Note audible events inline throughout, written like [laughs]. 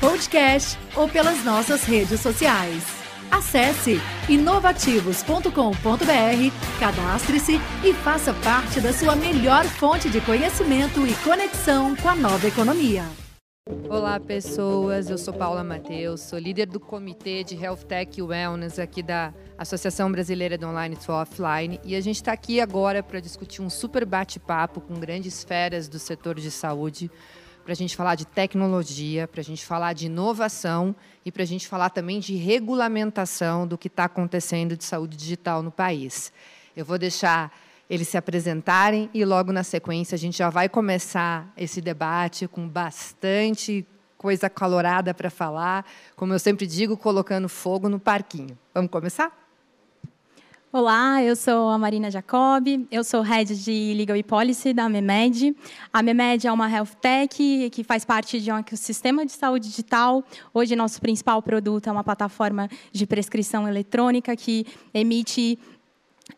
podcast ou pelas nossas redes sociais. Acesse inovativos.com.br, cadastre-se e faça parte da sua melhor fonte de conhecimento e conexão com a nova economia. Olá, pessoas. Eu sou Paula Matheus, sou líder do Comitê de Health Tech e Wellness aqui da Associação Brasileira do Online to Offline. E a gente está aqui agora para discutir um super bate-papo com grandes feras do setor de saúde, para a gente falar de tecnologia, para a gente falar de inovação e para a gente falar também de regulamentação do que está acontecendo de saúde digital no país. Eu vou deixar eles se apresentarem e logo na sequência a gente já vai começar esse debate com bastante coisa calorada para falar, como eu sempre digo, colocando fogo no parquinho. Vamos começar? Olá, eu sou a Marina Jacob, eu sou Head de Legal e Policy da MEMED. A MEMED é uma health tech que faz parte de um ecossistema de saúde digital. Hoje, nosso principal produto é uma plataforma de prescrição eletrônica que emite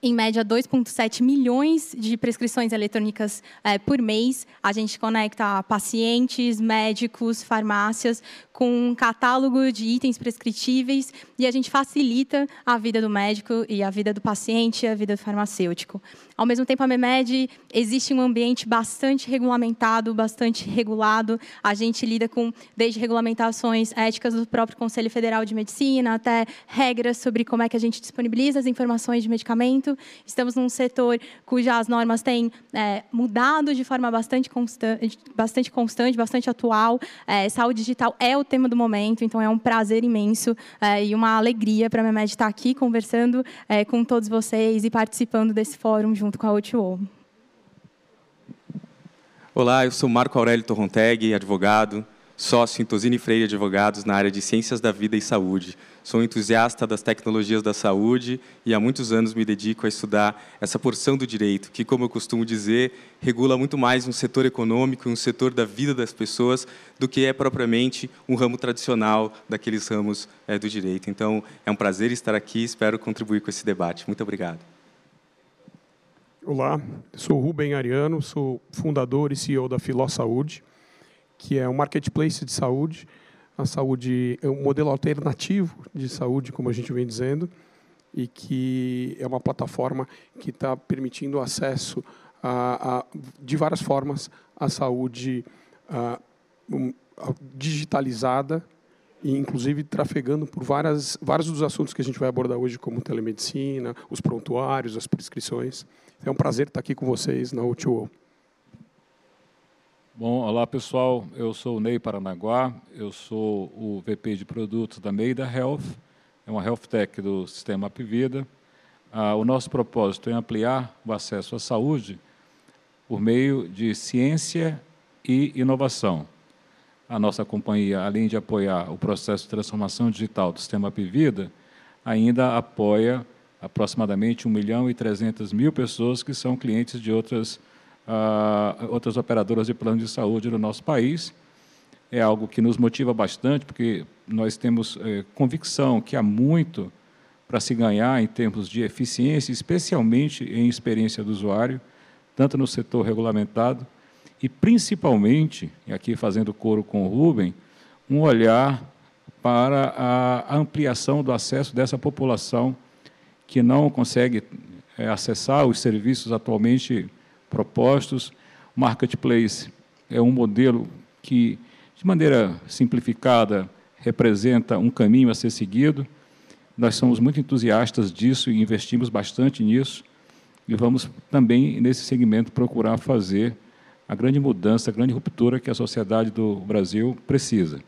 em média 2,7 milhões de prescrições eletrônicas é, por mês. A gente conecta pacientes, médicos, farmácias com um catálogo de itens prescritíveis e a gente facilita a vida do médico e a vida do paciente e a vida do farmacêutico. Ao mesmo tempo, a MEMED existe um ambiente bastante regulamentado, bastante regulado. A gente lida com desde regulamentações éticas do próprio Conselho Federal de Medicina até regras sobre como é que a gente disponibiliza as informações de medicamento. Estamos num setor cujas normas têm é, mudado de forma bastante constante, bastante, constante, bastante atual. É, saúde digital é o tema do momento, então é um prazer imenso é, e uma alegria para a MEMED estar aqui conversando é, com todos vocês e participando desse fórum junto com a O2O. Olá, eu sou Marco Aurélio Torronteg, advogado, sócio em Tosini Freire Advogados na área de Ciências da Vida e Saúde. Sou entusiasta das tecnologias da saúde e há muitos anos me dedico a estudar essa porção do direito, que, como eu costumo dizer, regula muito mais um setor econômico e um setor da vida das pessoas do que é propriamente um ramo tradicional daqueles ramos é, do direito. Então, é um prazer estar aqui e espero contribuir com esse debate. Muito obrigado. Olá, sou Rubem Ariano, sou fundador e CEO da Filó Saúde, que é um marketplace de saúde. A saúde é um modelo alternativo de saúde, como a gente vem dizendo, e que é uma plataforma que está permitindo acesso a, a, de várias formas à saúde a, um, digitalizada e inclusive trafegando por várias, vários dos assuntos que a gente vai abordar hoje, como telemedicina, os prontuários, as prescrições. É um prazer estar aqui com vocês na O2O. Bom, olá pessoal, eu sou o Ney Paranaguá, eu sou o VP de produtos da Meida Health, é uma health tech do sistema Apivida. Ah, o nosso propósito é ampliar o acesso à saúde por meio de ciência e inovação. A nossa companhia, além de apoiar o processo de transformação digital do sistema Apivida, ainda apoia aproximadamente 1 milhão e 300 mil pessoas que são clientes de outras, uh, outras operadoras de plano de saúde no nosso país. É algo que nos motiva bastante, porque nós temos eh, convicção que há muito para se ganhar em termos de eficiência, especialmente em experiência do usuário, tanto no setor regulamentado e principalmente, e aqui fazendo coro com o Rubem, um olhar para a ampliação do acesso dessa população que não consegue é, acessar os serviços atualmente propostos. Marketplace é um modelo que, de maneira simplificada, representa um caminho a ser seguido. Nós somos muito entusiastas disso e investimos bastante nisso. E vamos também, nesse segmento, procurar fazer a grande mudança, a grande ruptura que a sociedade do Brasil precisa.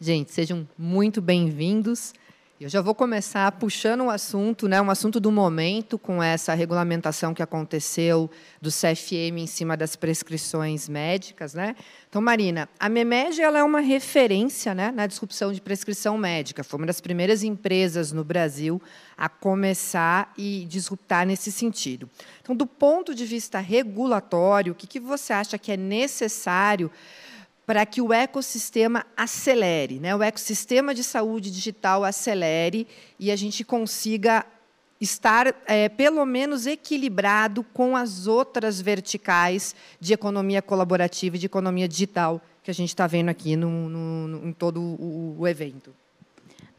Gente, sejam muito bem-vindos. Eu já vou começar puxando um assunto, né, um assunto do momento, com essa regulamentação que aconteceu do CFM em cima das prescrições médicas. Né? Então, Marina, a MEMED ela é uma referência né, na disrupção de prescrição médica. Foi uma das primeiras empresas no Brasil a começar e disruptar nesse sentido. Então, do ponto de vista regulatório, o que, que você acha que é necessário para que o ecossistema acelere, né? o ecossistema de saúde digital acelere e a gente consiga estar, é, pelo menos, equilibrado com as outras verticais de economia colaborativa e de economia digital que a gente está vendo aqui no, no, no, em todo o, o evento.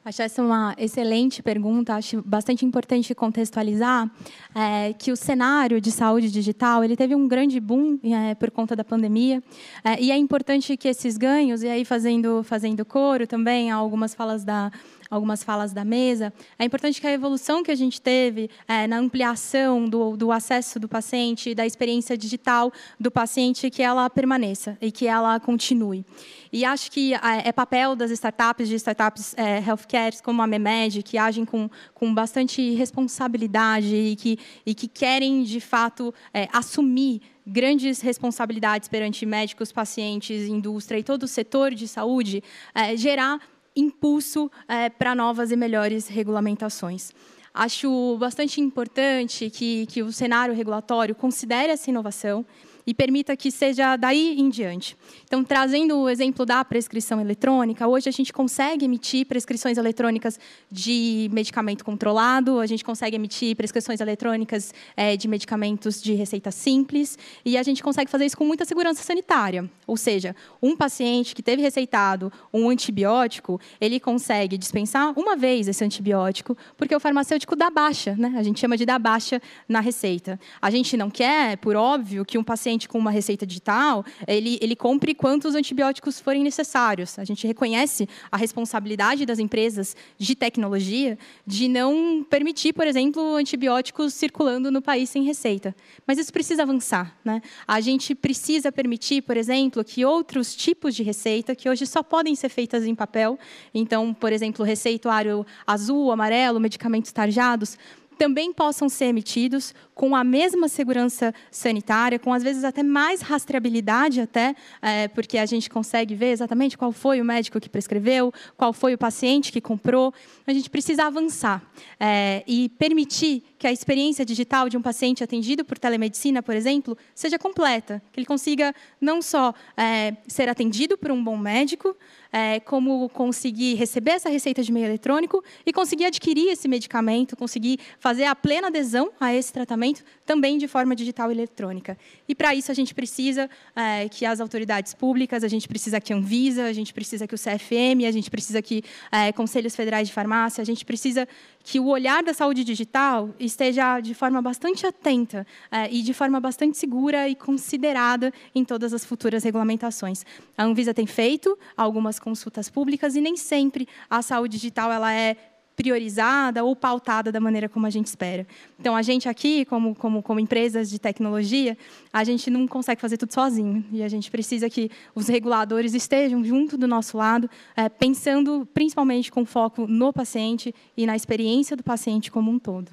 Acho essa uma excelente pergunta. Acho bastante importante contextualizar é, que o cenário de saúde digital ele teve um grande boom é, por conta da pandemia é, e é importante que esses ganhos e aí fazendo fazendo coro também algumas falas da algumas falas da mesa, é importante que a evolução que a gente teve é, na ampliação do, do acesso do paciente, da experiência digital do paciente, que ela permaneça e que ela continue. E acho que é, é papel das startups, de startups é, healthcare, como a Memed, que agem com, com bastante responsabilidade e que, e que querem, de fato, é, assumir grandes responsabilidades perante médicos, pacientes, indústria e todo o setor de saúde, é, gerar impulso é, para novas e melhores regulamentações. Acho bastante importante que, que o cenário regulatório considere essa inovação e permita que seja daí em diante. Então, trazendo o exemplo da prescrição eletrônica, hoje a gente consegue emitir prescrições eletrônicas de medicamento controlado, a gente consegue emitir prescrições eletrônicas é, de medicamentos de receita simples, e a gente consegue fazer isso com muita segurança sanitária. Ou seja, um paciente que teve receitado um antibiótico, ele consegue dispensar uma vez esse antibiótico, porque o farmacêutico dá baixa, né? a gente chama de dar baixa na receita. A gente não quer, por óbvio, que um paciente paciente com uma receita digital, ele, ele compre quantos antibióticos forem necessários. A gente reconhece a responsabilidade das empresas de tecnologia de não permitir, por exemplo, antibióticos circulando no país sem receita. Mas isso precisa avançar. Né? A gente precisa permitir, por exemplo, que outros tipos de receita, que hoje só podem ser feitas em papel, então, por exemplo, receituário azul, amarelo, medicamentos tarjados, também possam ser emitidos com a mesma segurança sanitária, com às vezes até mais rastreabilidade até, é, porque a gente consegue ver exatamente qual foi o médico que prescreveu, qual foi o paciente que comprou. A gente precisa avançar é, e permitir que a experiência digital de um paciente atendido por telemedicina, por exemplo, seja completa, que ele consiga não só é, ser atendido por um bom médico, é, como conseguir receber essa receita de meio eletrônico e conseguir adquirir esse medicamento, conseguir fazer a plena adesão a esse tratamento também de forma digital e eletrônica. E para isso a gente precisa é, que as autoridades públicas, a gente precisa que a Anvisa, a gente precisa que o CFM, a gente precisa que é, conselhos federais de farmácia, a gente precisa que o olhar da saúde digital esteja de forma bastante atenta é, e de forma bastante segura e considerada em todas as futuras regulamentações. A Anvisa tem feito algumas consultas públicas e nem sempre a saúde digital ela é priorizada ou pautada da maneira como a gente espera. Então, a gente aqui, como, como, como empresas de tecnologia, a gente não consegue fazer tudo sozinho. E a gente precisa que os reguladores estejam junto do nosso lado, é, pensando principalmente com foco no paciente e na experiência do paciente como um todo.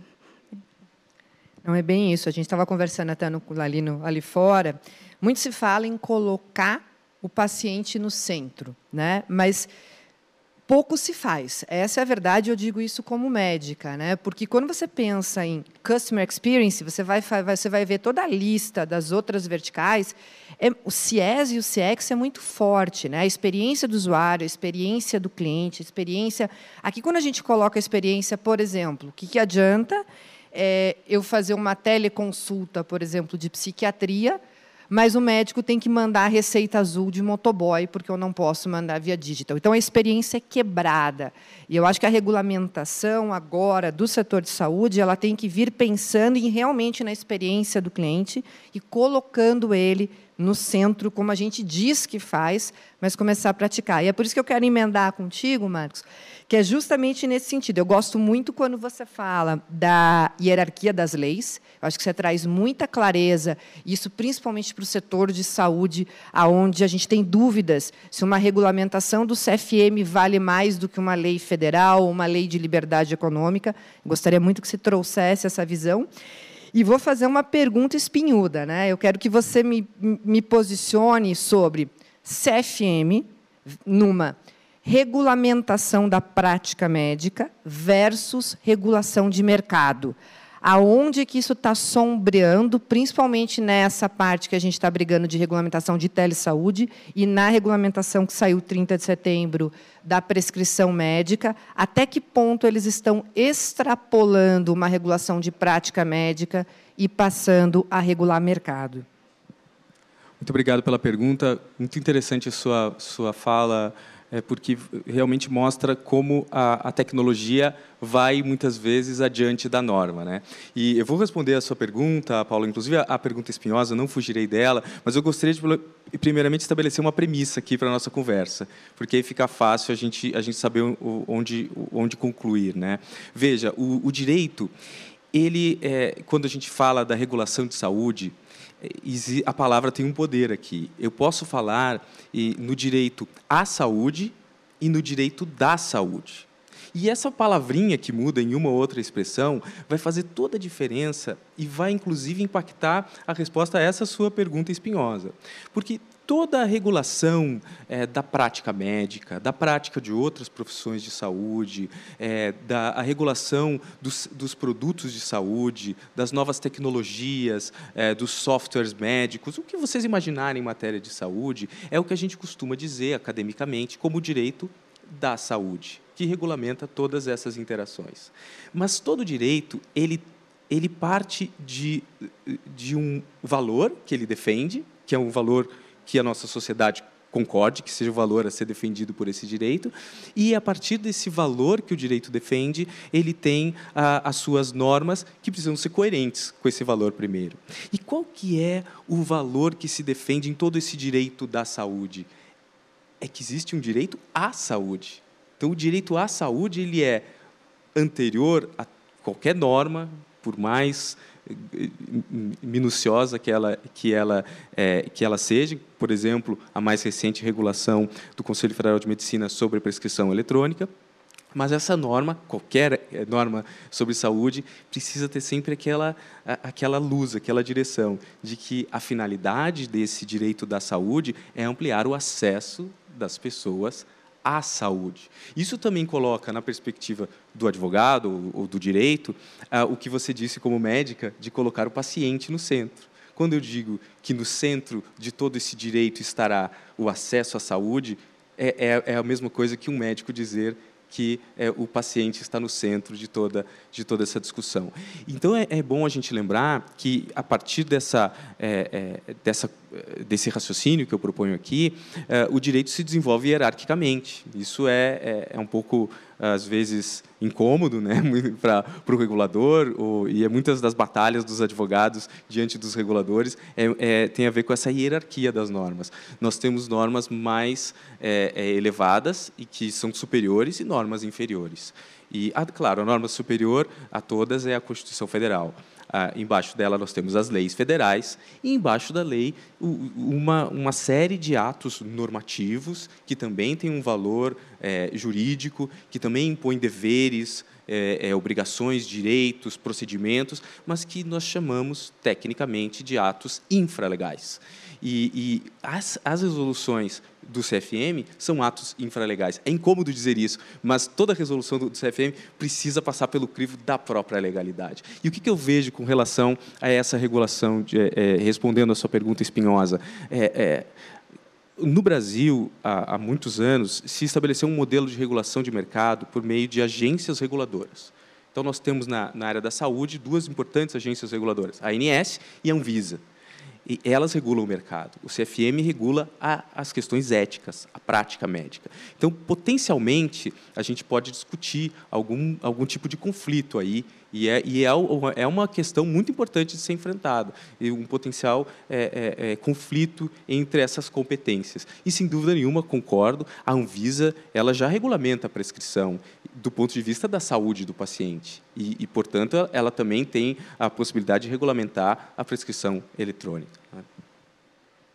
Não é bem isso. A gente estava conversando até no, ali, no, ali fora. Muito se fala em colocar o paciente no centro, né? Mas pouco se faz. Essa é a verdade, eu digo isso como médica, né? Porque quando você pensa em customer experience, você vai, você vai ver toda a lista das outras verticais. É, o CIES e o CX é muito forte, né? A experiência do usuário, a experiência do cliente, a experiência. Aqui, quando a gente coloca a experiência, por exemplo, o que, que adianta é, eu fazer uma teleconsulta, por exemplo, de psiquiatria? Mas o médico tem que mandar a receita azul de motoboy, porque eu não posso mandar via digital. Então, a experiência é quebrada. E eu acho que a regulamentação agora do setor de saúde ela tem que vir pensando em realmente na experiência do cliente e colocando ele no centro, como a gente diz que faz, mas começar a praticar. E é por isso que eu quero emendar contigo, Marcos, que é justamente nesse sentido. Eu gosto muito quando você fala da hierarquia das leis. Eu acho que você traz muita clareza, isso principalmente para o setor de saúde, aonde a gente tem dúvidas se uma regulamentação do CFM vale mais do que uma lei federal, uma lei de liberdade econômica. Gostaria muito que você trouxesse essa visão. E vou fazer uma pergunta espinhuda. Né? Eu quero que você me, me posicione sobre CFM numa regulamentação da prática médica versus regulação de mercado aonde que isso está sombreando, principalmente nessa parte que a gente está brigando de regulamentação de telesaúde e na regulamentação que saiu 30 de setembro da prescrição médica, até que ponto eles estão extrapolando uma regulação de prática médica e passando a regular mercado? Muito obrigado pela pergunta. Muito interessante a sua, sua fala, é porque realmente mostra como a, a, tecnologia vai muitas vezes adiante da norma, né? E eu vou responder a sua pergunta, Paulo, inclusive a, a pergunta espinhosa, não fugirei dela, mas eu gostaria de primeiramente estabelecer uma premissa aqui para a nossa conversa, porque aí fica fácil a gente a gente saber onde onde concluir, né? Veja, o, o direito, ele é, quando a gente fala da regulação de saúde, a palavra tem um poder aqui. Eu posso falar no direito à saúde e no direito da saúde. E essa palavrinha que muda em uma ou outra expressão vai fazer toda a diferença e vai, inclusive, impactar a resposta a essa sua pergunta espinhosa. Porque toda a regulação é, da prática médica, da prática de outras profissões de saúde, é, da a regulação dos, dos, produtos de saúde, das novas tecnologias, é, dos softwares médicos, o que vocês imaginarem em matéria de saúde, é o que a gente costuma dizer academicamente como direito da saúde, que regulamenta todas essas interações. Mas todo direito, ele, ele parte de, de um valor que ele defende, que é um valor que a nossa sociedade concorde, que seja o valor a ser defendido por esse direito, e a partir desse valor que o direito defende, ele tem ah, as suas normas que precisam ser coerentes com esse valor primeiro. E qual que é o valor que se defende em todo esse direito da saúde? É que existe um direito à saúde. Então, o direito à saúde ele é anterior a qualquer norma, por mais minuciosa que ela que ela é, que ela seja. Por exemplo a mais recente regulação do Conselho Federal de Medicina sobre prescrição eletrônica. Mas essa norma qualquer é, norma sobre saúde precisa ter sempre aquela aquela luz aquela direção de que a finalidade desse direito da saúde é ampliar o acesso das pessoas à saúde. Isso também coloca na perspectiva do advogado ou do direito ah, o que você disse como médica de colocar o paciente no centro. Quando eu digo que no centro de todo esse direito estará o acesso à saúde, é, é, é a mesma coisa que um médico dizer que é, o paciente está no centro de toda, de toda essa discussão. Então, é, é bom a gente lembrar que, a partir dessa, é, é dessa, desse raciocínio que eu proponho aqui, é, o direito se desenvolve hierarquicamente. Isso é, é, é um pouco às vezes incômodo, né, [laughs] para o regulador, ou, e é muitas das batalhas dos advogados diante dos reguladores é, é, tem a ver com essa hierarquia das normas. Nós temos normas mais é, é elevadas e que são superiores e normas inferiores. E, ah, claro, a norma superior a todas é a Constituição Federal. Ah, embaixo dela nós temos as leis federais e embaixo da lei uma, uma série de atos normativos que também têm um valor é, jurídico, que também impõem deveres, é, é, obrigações, direitos, procedimentos, mas que nós chamamos tecnicamente de atos infralegais. E, e as, as resoluções do CFM são atos infralegais. É incômodo dizer isso, mas toda resolução do, CFM precisa passar pelo crivo da própria legalidade. E o que, que eu vejo com relação a essa regulação, de, é, é respondendo a sua pergunta espinhosa? É, é, no Brasil, há, há muitos anos, se estabeleceu um modelo de regulação de mercado por meio de agências reguladoras. Então, nós temos na, na área da saúde duas importantes agências reguladoras, a ANS e a Anvisa e elas regulam o mercado. O CFM regula a, as questões éticas, a prática médica. Então, potencialmente, a gente pode discutir algum, algum tipo de conflito aí E é, e é, é uma questão muito importante de ser enfrentada, e um potencial é, é, é, conflito entre essas competências. E, sem dúvida nenhuma, concordo, a Anvisa ela já regulamenta a prescrição do ponto de vista da saúde do paciente. E, e portanto, ela também tem a possibilidade de regulamentar a prescrição eletrônica. Né?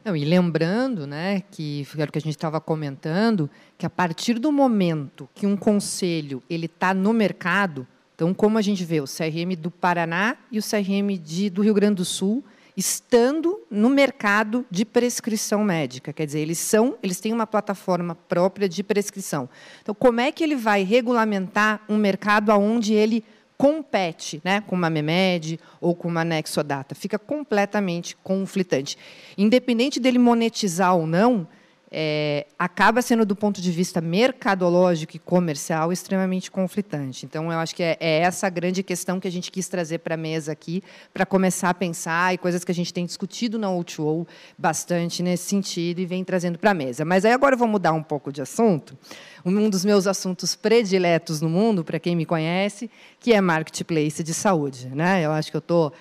Não, e lembrando, né, que era o que a gente estava comentando, que a partir do momento que um conselho ele está no mercado, então como a gente vê o CRM do Paraná e o CRM de, do Rio Grande do Sul estando no mercado de prescrição médica, quer dizer, eles são, eles têm uma plataforma própria de prescrição. Então, como é que ele vai regulamentar um mercado aonde ele compete né, com uma MEMED ou com uma Nexodata. Fica completamente conflitante. Independente dele monetizar ou não, é, acaba sendo, do ponto de vista mercadológico e comercial, extremamente conflitante. Então, eu acho que é, é essa a grande questão que a gente quis trazer para a mesa aqui, para começar a pensar, e coisas que a gente tem discutido na O2O bastante nesse sentido, e vem trazendo para a mesa. Mas aí agora eu vou mudar um pouco de assunto. Um dos meus assuntos prediletos no mundo, para quem me conhece, que é marketplace de saúde. Né? Eu acho que eu estou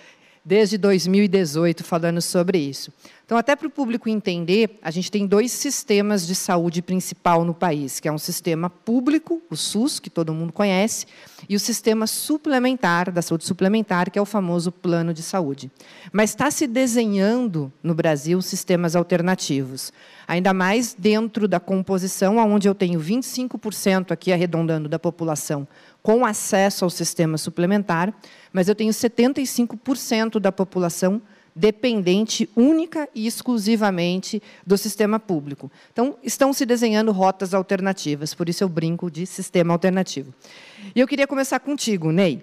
desde 2018 falando sobre isso. Então, até para o público entender, a gente tem dois sistemas de saúde principal no país, que é um sistema público, o SUS, que todo mundo conhece, e o sistema suplementar, da saúde suplementar, que é o famoso plano de saúde. Mas está se desenhando no Brasil sistemas alternativos, ainda mais dentro da composição, onde eu tenho 25% aqui arredondando da população com acesso ao sistema suplementar, mas eu tenho 75% da população dependente única e exclusivamente do sistema público. Então, estão se desenhando rotas alternativas, por isso eu brinco de sistema alternativo. E eu queria começar contigo, Ney.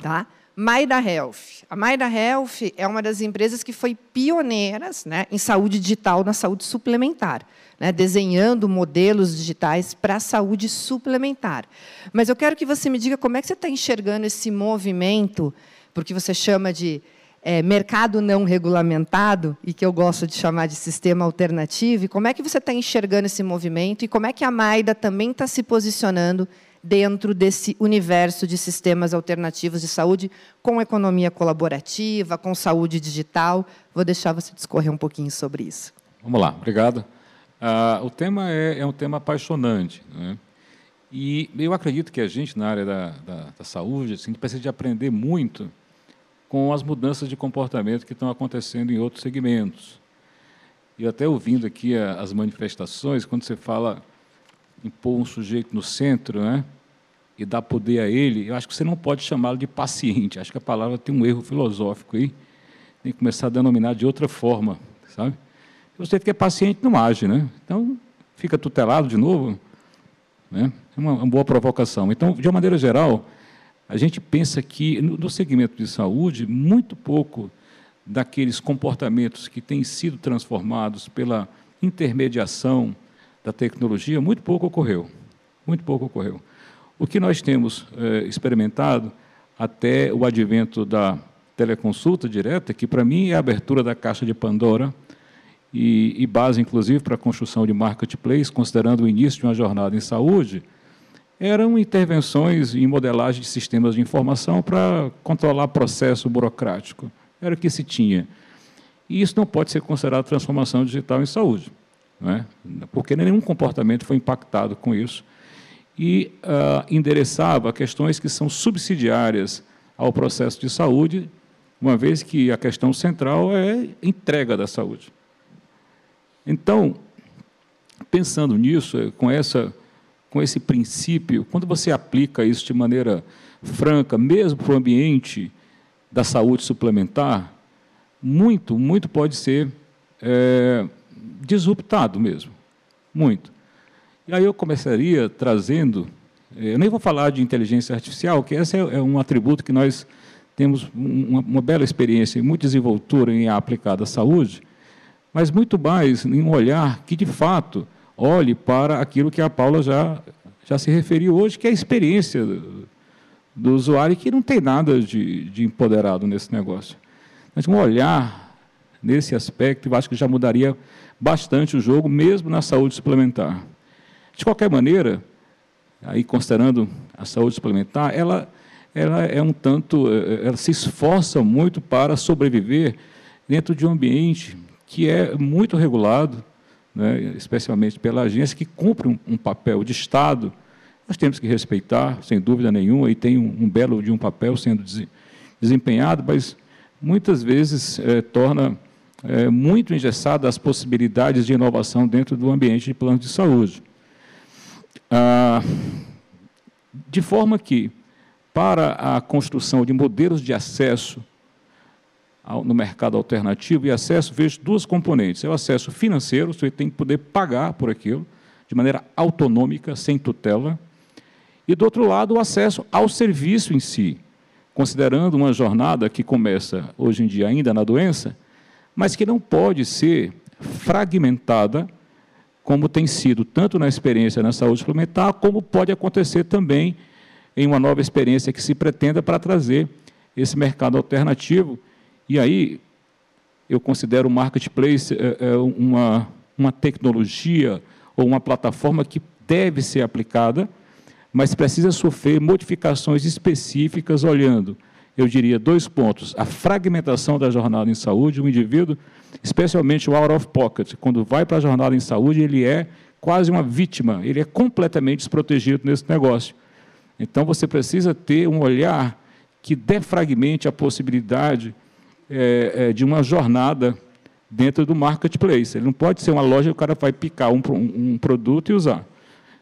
Tá? Maida Health. A Maida Health é uma das empresas que foi pioneiras né, em saúde digital, na saúde suplementar, né, desenhando modelos digitais para a saúde suplementar. Mas eu quero que você me diga como é que você está enxergando esse movimento, porque você chama de é, mercado não regulamentado, e que eu gosto de chamar de sistema alternativo, e como é que você está enxergando esse movimento e como é que a Maida também está se posicionando dentro desse universo de sistemas alternativos de saúde, com economia colaborativa, com saúde digital. Vou deixar você discorrer um pouquinho sobre isso. Vamos lá, obrigado. Ah, o tema é, é, um tema apaixonante. Né? E eu acredito que a gente, na área da, da, da saúde, assim, precisa de aprender muito com as mudanças de comportamento que estão acontecendo em outros segmentos. E até ouvindo aqui as manifestações, quando você fala em pôr um sujeito no centro, né, e dar poder a ele, eu acho que você não pode chamá-lo de paciente. Acho que a palavra tem um erro filosófico aí. Tem que começar a denominar de outra forma, sabe? Você que é paciente não age, né? Então fica tutelado de novo, né? É uma, uma boa provocação. Então, de uma maneira geral, a gente pensa que, no segmento de saúde, muito pouco daqueles comportamentos que têm sido transformados pela intermediação da tecnologia, muito pouco ocorreu. Muito pouco ocorreu. O que nós temos é, experimentado até o advento da teleconsulta direta, que para mim é a abertura da caixa de Pandora e, e base, inclusive, para a construção de marketplace, considerando o início de uma jornada em saúde, eram intervenções em modelagem de sistemas de informação para controlar processo burocrático. Era o que se tinha. E isso não pode ser considerado transformação digital em saúde, não é? porque nenhum comportamento foi impactado com isso. E uh, endereçava questões que são subsidiárias ao processo de saúde, uma vez que a questão central é entrega da saúde. Então, pensando nisso, com essa com esse princípio, quando você aplica isso de maneira franca, mesmo para o ambiente da saúde suplementar, muito, muito pode ser é, disruptado mesmo. Muito. E aí eu começaria trazendo, é, eu nem vou falar de inteligência artificial, que esse é, é um atributo que nós temos uma, uma bela experiência e muita desenvoltura em aplicar à saúde, mas muito mais em um olhar que, de fato, olhe para aquilo que a Paula já, já se referiu hoje, que é a experiência do, do usuário, que não tem nada de, de empoderado nesse negócio. Mas um olhar nesse aspecto, eu acho que já mudaria bastante o jogo, mesmo na saúde suplementar. De qualquer maneira, aí considerando a saúde suplementar, ela, ela é um tanto, ela se esforça muito para sobreviver dentro de um ambiente que é muito regulado, né, especialmente pela agência que cumpre um, um, papel de Estado. Nós temos que respeitar, sem dúvida nenhuma, e tem um, um belo de um papel sendo desempenhado, mas muitas vezes é, torna é, muito engessada as possibilidades de inovação dentro do ambiente de plano de saúde. Ah, de forma que, para a construção de modelos de acesso no mercado alternativo e acesso, vejo duas componentes. É o acesso financeiro, você tem que poder pagar por aquilo, de maneira autonômica, sem tutela. E, do outro lado, o acesso ao serviço em si, considerando uma jornada que começa, hoje em dia, ainda na doença, mas que não pode ser fragmentada, como tem sido tanto na experiência na saúde suplementar, como pode acontecer também em uma nova experiência que se pretenda para trazer esse mercado alternativo e aí, eu considero o marketplace é, é, uma, uma tecnologia ou uma plataforma que deve ser aplicada, mas precisa sofrer modificações específicas, olhando, eu diria, dois pontos: a fragmentação da jornada em saúde, o indivíduo, especialmente o out of pocket, quando vai para a jornada em saúde, ele é quase uma vítima, ele é completamente desprotegido nesse negócio. Então, você precisa ter um olhar que defragmente a possibilidade é, é, de uma jornada dentro do marketplace. Ele não pode ser uma loja que o cara vai picar um, um, produto e usar.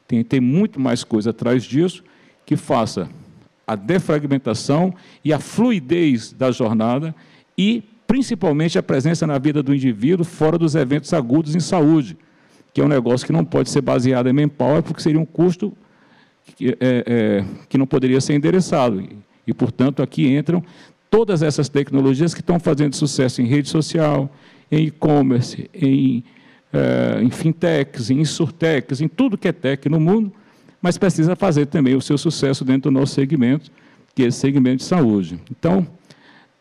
Tem, tem muito mais coisa atrás disso que faça a defragmentação e a fluidez da jornada e, principalmente, a presença na vida do indivíduo fora dos eventos agudos em saúde, que é um negócio que não pode ser baseado em manpower, porque seria um custo que, é, é, que não poderia ser endereçado. E, portanto, aqui entram todas essas tecnologias que estão fazendo sucesso em rede social, em e-commerce, em, uh, em fintechs, em insurtechs, em tudo que é tech no mundo, mas precisa fazer também o seu sucesso dentro do nosso segmento, que é esse segmento de saúde. Então,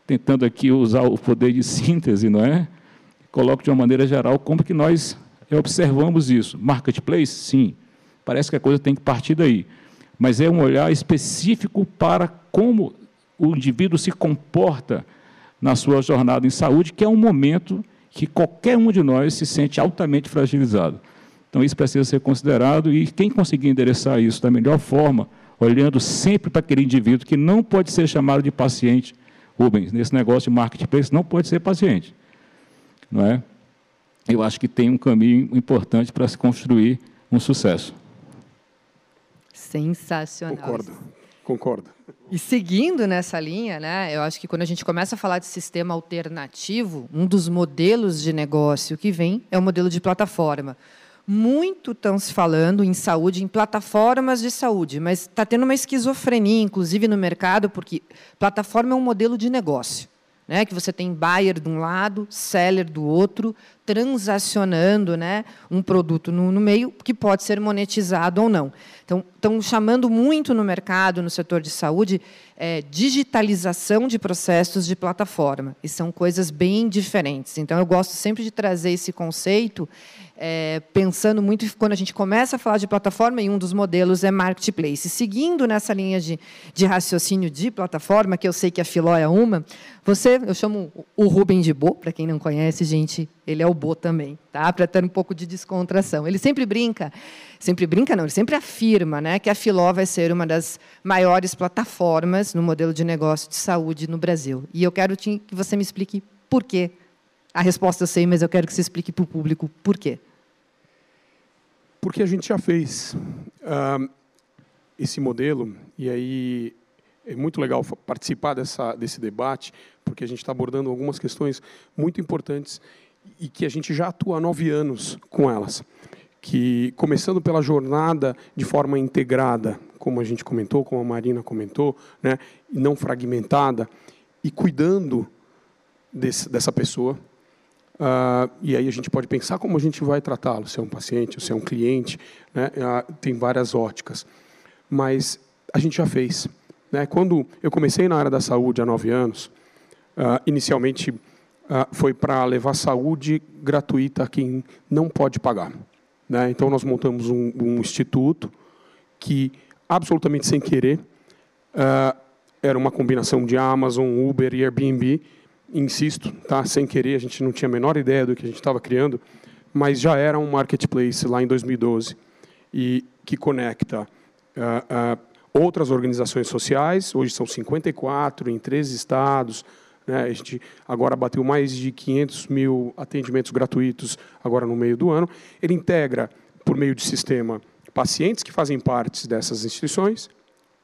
tentando aqui usar o poder de síntese, não é? Coloco de uma maneira geral como que nós observamos isso. Marketplace, sim. Parece que a coisa tem que partir daí. Mas é um olhar específico para como o indivíduo se comporta na sua jornada em saúde, que é um momento que qualquer um de nós se sente altamente fragilizado. Então, isso precisa ser considerado e quem conseguir endereçar isso da melhor forma, olhando sempre para aquele indivíduo que não pode ser chamado de paciente, Rubens, nesse negócio de marketplace, não pode ser paciente. Não é? Eu acho que tem um caminho importante para se construir um sucesso. Sensacional. Concordo, concordo. E seguindo nessa linha, né, eu acho que quando a gente começa a falar de sistema alternativo, um dos modelos de negócio que vem é o modelo de plataforma. Muito estão se falando em saúde, em plataformas de saúde, mas está tendo uma esquizofrenia, inclusive no mercado, porque plataforma é um modelo de negócio. Né, que você tem buyer de um lado, seller do outro, transacionando né, um produto no, no meio que pode ser monetizado ou não. Então, estão chamando muito no mercado, no setor de saúde, é, digitalização de processos de plataforma. E são coisas bem diferentes. Então, eu gosto sempre de trazer esse conceito, é, pensando muito quando a gente começa a falar de plataforma, e um dos modelos é marketplace. Seguindo nessa linha de, de raciocínio de plataforma, que eu sei que a Filó é uma, você, eu chamo o Rubem de Bo, para quem não conhece, gente, ele é o Bo também, tá? para ter um pouco de descontração. Ele sempre brinca sempre brinca, não, ele sempre afirma né, que a Filó vai ser uma das maiores plataformas no modelo de negócio de saúde no Brasil. E eu quero que você me explique por quê. A resposta eu sei, mas eu quero que você explique para o público por quê. Porque a gente já fez uh, esse modelo, e aí é muito legal participar dessa, desse debate, porque a gente está abordando algumas questões muito importantes e que a gente já atua há nove anos com elas que, começando pela jornada de forma integrada, como a gente comentou, como a Marina comentou, né, não fragmentada, e cuidando desse, dessa pessoa. Uh, e aí a gente pode pensar como a gente vai tratá-lo, se é um paciente, se é um cliente, né, uh, tem várias óticas. Mas a gente já fez. Né? Quando eu comecei na área da saúde há nove anos, uh, inicialmente foi para levar saúde gratuita a quem não pode pagar. Né? Então, nós montamos um, um, instituto que, absolutamente sem querer, era uma combinação de Amazon, Uber e Airbnb. Insisto, tá? sem querer, a gente não tinha a menor ideia do que a gente estava criando, mas já era um marketplace lá em 2012 e que conecta uh, uh, outras organizações sociais. Hoje são 54 em 13 estados. Né? A gente agora bateu mais de 500 mil atendimentos gratuitos agora no meio do ano. Ele integra, por meio de sistema, pacientes que fazem parte dessas instituições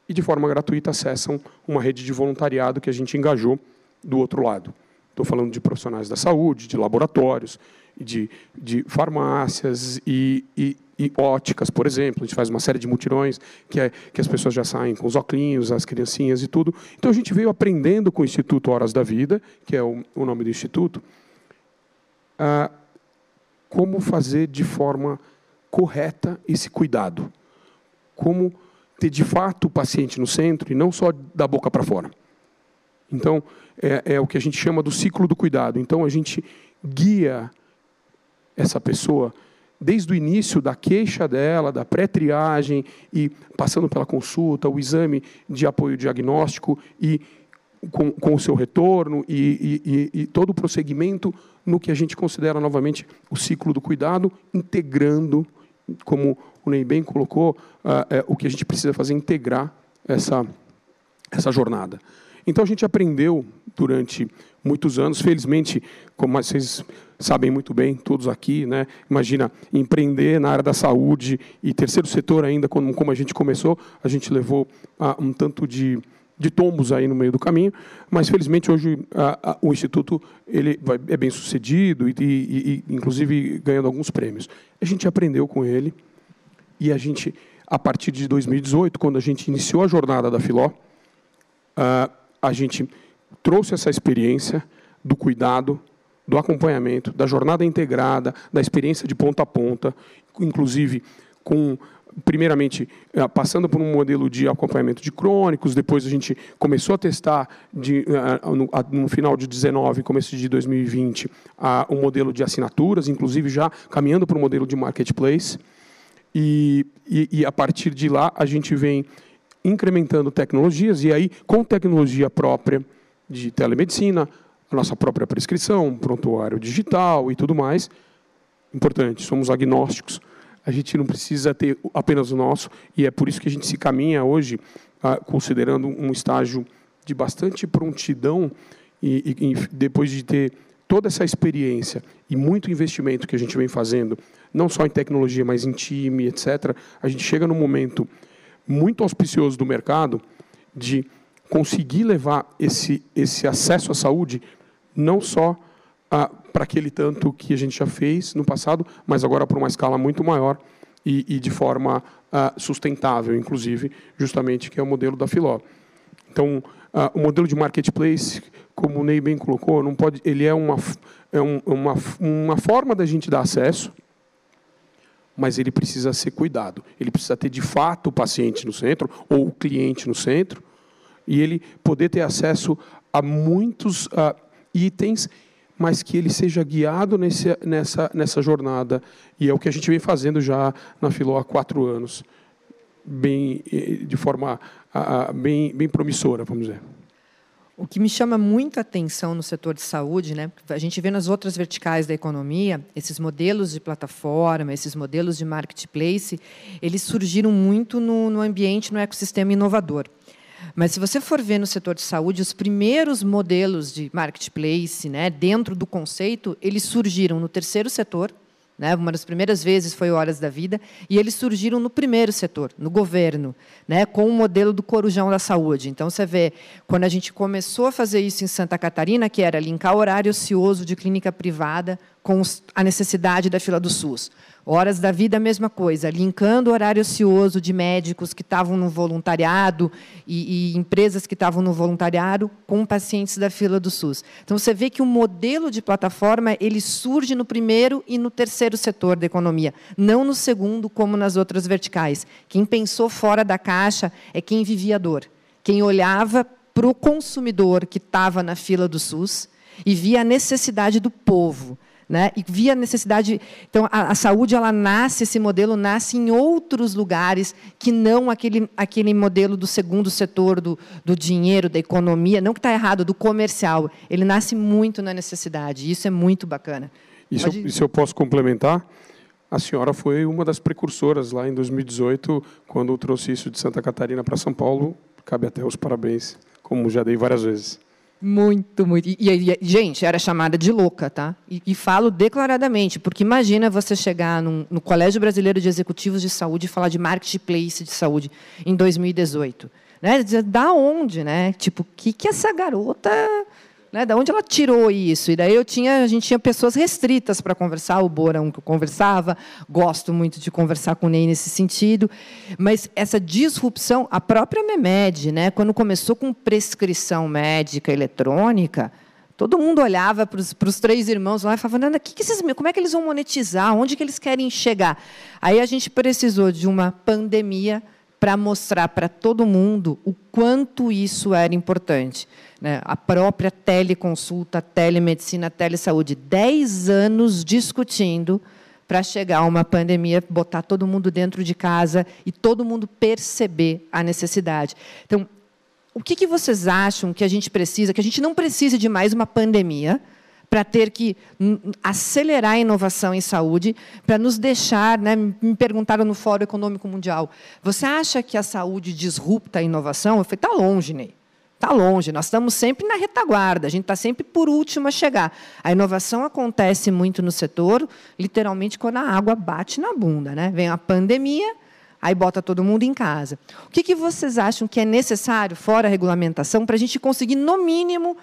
e, de forma gratuita, acessam uma rede de voluntariado que a gente engajou do outro lado. Estou falando de profissionais da saúde, de laboratórios, de, de farmácias e, e, e, óticas, por exemplo. A gente faz uma série de mutirões que, é, que as pessoas já saem com os óculos, as criancinhas e tudo. Então, a gente veio aprendendo com o Instituto Horas da Vida, que é o, o nome do Instituto, como fazer de forma correta esse cuidado. Como ter de fato o paciente no centro e não só da boca para fora. Então, é, é, o que a gente chama do ciclo do cuidado. Então, a gente guia essa pessoa desde o início da queixa dela, da pré-triagem e passando pela consulta, o exame de apoio diagnóstico e com, com o seu retorno e, e, e, todo o prosseguimento no que a gente considera novamente o ciclo do cuidado, integrando como o Ney bem colocou, uh, é, o que a gente precisa fazer integrar essa, essa jornada. Então a gente aprendeu durante muitos anos, felizmente, como vocês sabem muito bem, todos aqui, né? Imagina empreender na área da saúde e terceiro setor ainda, como, como a gente começou, a gente levou uh, um tanto de, de tombos aí no meio do caminho, mas felizmente hoje uh, uh, o instituto ele vai, é bem sucedido e, e, e, inclusive ganhando alguns prêmios. A gente aprendeu com ele e a gente, a partir de 2018, quando a gente iniciou a jornada da Filó, uh, a gente trouxe essa experiência do cuidado, do acompanhamento, da jornada integrada, da experiência de ponta a ponta, inclusive com primeiramente eh, passando por um modelo de acompanhamento de crônicos, depois a gente começou a testar de, eh, no, final de 19, começo de 2020, um modelo de assinaturas, inclusive já caminhando para um modelo de marketplace. E, e, e, a partir de lá a gente vem incrementando tecnologias e aí com tecnologia própria de telemedicina, a nossa própria prescrição, prontuário digital e tudo mais. Importante, somos agnósticos. A gente não precisa ter apenas o nosso e é por isso que a gente se caminha hoje ah, considerando um estágio de bastante prontidão e, e, depois de ter toda essa experiência e muito investimento que a gente vem fazendo não só em tecnologia, mas em time, etc., a gente chega num momento muito auspicioso do mercado de conseguir levar esse, esse acesso à saúde não só ah, para aquele tanto que a gente já fez no passado, mas agora para uma escala muito maior e, e de forma ah, sustentável, inclusive, justamente que é o modelo da Filó. Então, ah, o modelo de marketplace, como o Ney bem colocou, não pode, ele é uma, é um, uma, uma forma da gente dar acesso, mas ele precisa ser cuidado. Ele precisa ter de fato o paciente no centro ou o cliente no centro e ele poder ter acesso a muitos uh, itens, mas que ele seja guiado nesse, nessa, nessa jornada. E é o que a gente vem fazendo já na Filó há quatro anos, bem, de forma uh, bem, bem promissora, vamos dizer. O que me chama muita atenção no setor de saúde, né? A gente vê nas outras verticais da economia, esses modelos de plataforma, esses modelos de marketplace, eles surgiram muito no, no ambiente, no ecossistema inovador. Mas se você for ver no setor de saúde, os primeiros modelos de marketplace, né, dentro do conceito, eles surgiram no terceiro setor, né? Uma das primeiras vezes foi Horas da Vida, e eles surgiram no primeiro setor, no governo, né? com o modelo do Corujão da Saúde. Então, você vê, quando a gente começou a fazer isso em Santa Catarina, que era linkar horário ocioso de clínica privada com a necessidade da fila do SUS. Horas da Vida, a mesma coisa, linkando o horário ocioso de médicos que estavam no voluntariado e, e, empresas que estavam no voluntariado com pacientes da fila do SUS. Então, você vê que o modelo de plataforma ele surge no primeiro e no terceiro setor da economia, não no segundo, como nas outras verticais. Quem pensou fora da caixa é quem vivia a dor, quem olhava para o consumidor que estava na fila do SUS e via a necessidade do povo né? E via necessidade. Então, a, a, saúde ela nasce, esse modelo nasce em outros lugares que não aquele, aquele modelo do segundo setor, do, do dinheiro, da economia, não que está errado, do comercial. Ele nasce muito na necessidade. E isso é muito bacana. E se, eu, se eu posso complementar, a senhora foi uma das precursoras lá em 2018, quando trouxe isso de Santa Catarina para São Paulo. Cabe até os parabéns, como já dei várias vezes. Muito, muito. E, e, gente, era chamada de louca, tá? E, e falo declaradamente, porque imagina você chegar num, no Colégio Brasileiro de Executivos de Saúde e falar de marketplace de saúde em 2018. Né? Da onde, né? Tipo, o que, que essa garota né, da onde ela tirou isso? E daí eu tinha, a gente tinha pessoas restritas para conversar, o Bora um que eu conversava, gosto muito de conversar com o Ney nesse sentido, mas essa disrupção, a própria MEMED, né, quando começou com prescrição médica eletrônica, todo mundo olhava para os três irmãos lá e falava, Nanda, que que esses, como é que eles vão monetizar? Onde que eles querem chegar? Aí a gente precisou de uma pandemia para mostrar para todo mundo o quanto isso era importante. Né? A própria teleconsulta, telemedicina, telesaúde, dez anos discutindo para chegar a uma pandemia, botar todo mundo dentro de casa e todo mundo perceber a necessidade. Então, o que, que vocês acham que a gente precisa? Que a gente não precisa de mais uma pandemia para ter que acelerar a inovação em saúde, para nos deixar, né, me perguntaram no Fórum Econômico Mundial, você acha que a saúde disrupta a inovação? Eu falei, está longe, Ney. Está longe, nós estamos sempre na retaguarda, a gente está sempre por último a chegar. A inovação acontece muito no setor, literalmente quando a água bate na bunda. Né? Vem a pandemia, aí bota todo mundo em casa. O que, que vocês acham que é necessário, fora a regulamentação, para a gente conseguir, no mínimo,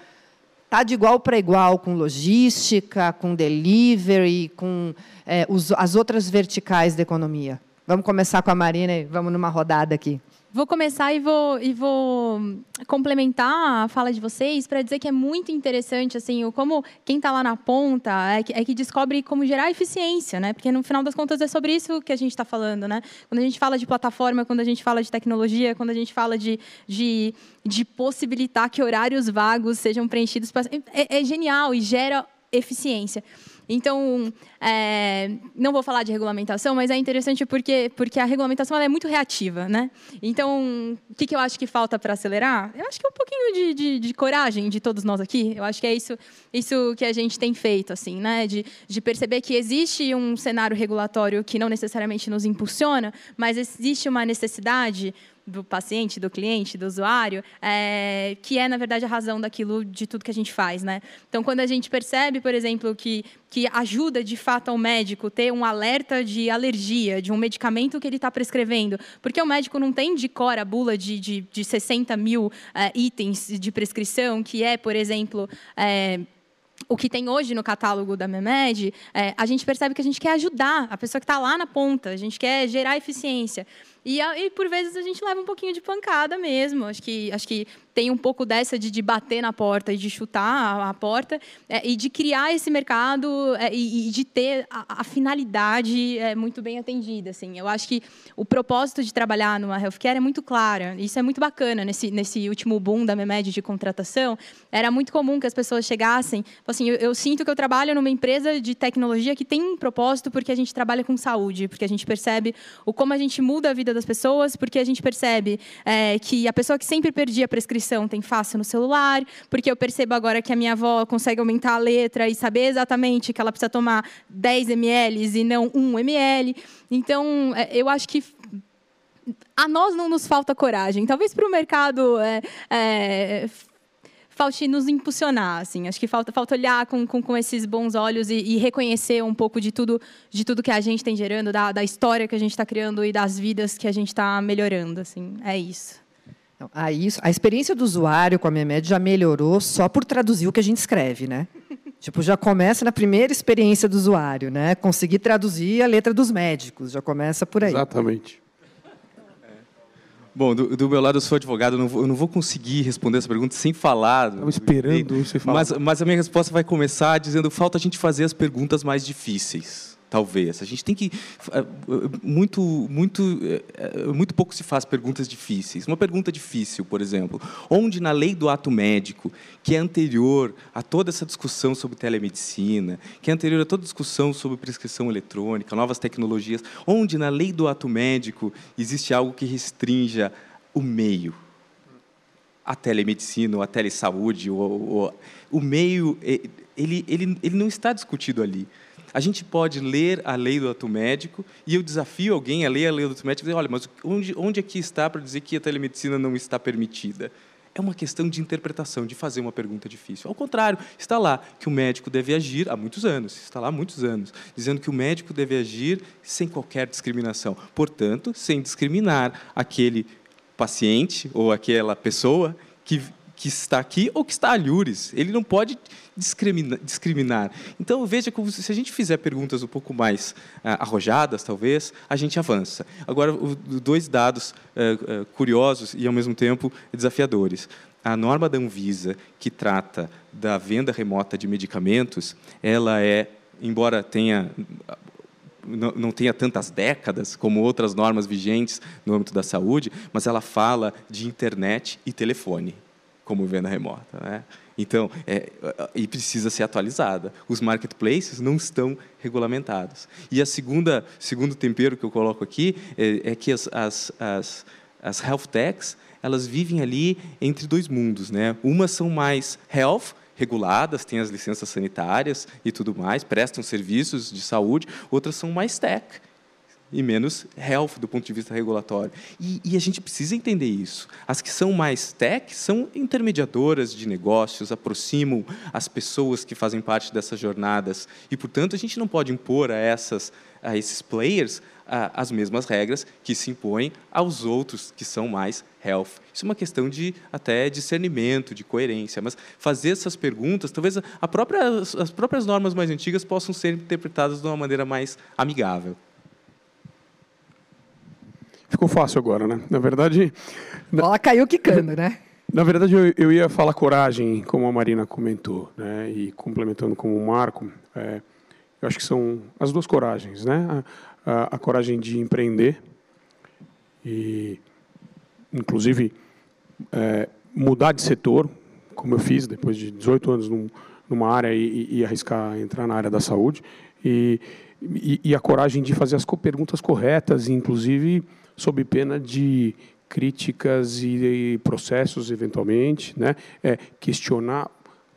estar tá de igual para igual com logística, com delivery, com é, os, as outras verticais da economia? Vamos começar com a Marina e vamos numa rodada aqui. Vou começar e vou, e vou complementar a fala de vocês para dizer que é muito interessante, assim, como quem está lá na ponta é que, é que, descobre como gerar eficiência, né? Porque no final das contas é sobre isso que a gente está falando, né? Quando a gente fala de plataforma, quando a gente fala de tecnologia, quando a gente fala de, de, de possibilitar que horários vagos sejam preenchidos, é, é genial e gera eficiência. Então, é, não vou falar de regulamentação, mas é interessante porque, porque a regulamentação é muito reativa. Né? Então, o que, que eu acho que falta para acelerar? Eu acho que é um pouquinho de, de, de, coragem de todos nós aqui. Eu acho que é isso, isso que a gente tem feito, assim, né? de, de perceber que existe um cenário regulatório que não necessariamente nos impulsiona, mas existe uma necessidade do paciente, do cliente, do usuário, é, que é, na verdade, a razão daquilo, de tudo que a gente faz. Né? Então, quando a gente percebe, por exemplo, que, que ajuda, de fato, ao médico ter um alerta de alergia, de um medicamento que ele está prescrevendo, porque o médico não tem de cor a bula de, de, de 60 mil é, itens de prescrição, que é, por exemplo... É, o que tem hoje no catálogo da MEMED, é, a gente percebe que a gente quer ajudar a pessoa que está lá na ponta, a gente quer gerar eficiência. E, e, por vezes a gente leva um pouquinho de pancada mesmo. Acho que, acho que tem um pouco dessa de, de bater na porta e de chutar a, a porta é, e de criar esse mercado é, e, e, de ter a, a, finalidade é, muito bem atendida. Assim. Eu acho que o propósito de trabalhar numa healthcare é muito claro. Isso é muito bacana nesse, nesse último boom da MEMED de contratação. Era muito comum que as pessoas chegassem, assim, eu, eu sinto que eu trabalho numa empresa de tecnologia que tem um propósito porque a gente trabalha com saúde, porque a gente percebe o como a gente muda a vida das pessoas, porque a gente percebe é, que a pessoa que sempre perdia a prescrição tem fácil no celular, porque eu percebo agora que a minha avó consegue aumentar a letra e saber exatamente que ela precisa tomar 10 ml e não 1 ml. Então, é, eu acho que a nós não nos falta coragem. Talvez para o mercado é, é, falte nos impulsionar, assim. Acho que falta, falta olhar com, com, com esses bons olhos e, e, reconhecer um pouco de tudo, de tudo que a gente tem gerando, da, da história que a gente está criando e das vidas que a gente está melhorando, assim. É isso. A, isso, a experiência do usuário com a Memed já melhorou só por traduzir o que a gente escreve, né? tipo, já começa na primeira experiência do usuário, né? Conseguir traduzir a letra dos médicos, já começa por aí. Exatamente. Bom, do, do, meu lado, eu sou advogado, eu não, vou, eu não vou conseguir responder essa pergunta sem falar. Estava esperando você falar. Mas, mas, a minha resposta vai começar dizendo falta a gente fazer as perguntas mais difíceis. Talvez. A gente tem que eh, muito muito eh, muito pouco se faz perguntas difíceis. Uma pergunta difícil, por exemplo, onde na lei do ato médico, que é anterior a toda essa discussão sobre telemedicina, que é anterior a toda discussão sobre prescrição eletrônica, novas tecnologias, onde na lei do ato médico existe algo que restrinja o meio, a telemedicina, ou a telesaúde, ou, o meio, ele, ele, ele não está discutido ali. A gente pode ler a lei do ato médico e eu desafio alguém a ler a lei do ato médico e dizer, olha, mas onde, onde aqui está para dizer que a telemedicina não está permitida? É uma questão de interpretação, de fazer uma pergunta difícil. Ao contrário, está lá que o médico deve agir há muitos anos, está lá há muitos anos, dizendo que o médico deve agir sem qualquer discriminação. Portanto, sem discriminar aquele paciente ou aquela pessoa que que está aqui ou que está alhures. Ele não pode discriminar. Então, veja como se a gente fizer perguntas um pouco mais ah, arrojadas, talvez, a gente avança. Agora, dois dados ah, ah, curiosos e, ao mesmo tempo, desafiadores. A norma da Anvisa, que trata da venda remota de medicamentos, ela é, embora tenha não, tenha tantas décadas como outras normas vigentes no âmbito da saúde, mas ela fala de internet e telefone como venda remota. Né? Então, é, e precisa ser atualizada. Os marketplaces não estão regulamentados. E a segunda segundo tempero que eu coloco aqui é, é que as, as, as, as health techs elas vivem ali entre dois mundos, né? Umas são mais health reguladas, têm as licenças sanitárias e tudo mais, prestam serviços de saúde. Outras são mais tech, e menos health do ponto de vista regulatório. E, e, a gente precisa entender isso. As que são mais tech são intermediadoras de negócios, aproximam as pessoas que fazem parte dessas jornadas. E, portanto, a gente não pode impor a, essas, a esses players a, as mesmas regras que se impõem aos outros que são mais health. Isso é uma questão de até discernimento, de coerência. Mas fazer essas perguntas, talvez a própria, as próprias normas mais antigas possam ser interpretadas de uma maneira mais amigável. Ficou fácil agora, né? Na verdade. Ela caiu quicando, né? Na verdade, eu, eu, ia falar coragem, como a Marina comentou, né? E complementando com o Marco, é, eu acho que são as duas coragens, né? A, a, a, coragem de empreender e, inclusive, é, mudar de setor, como eu fiz depois de 18 anos num, numa área e, e, arriscar entrar na área da saúde e, e, e a coragem de fazer as perguntas corretas, inclusive sob pena de críticas e, processos, eventualmente, né? É, questionar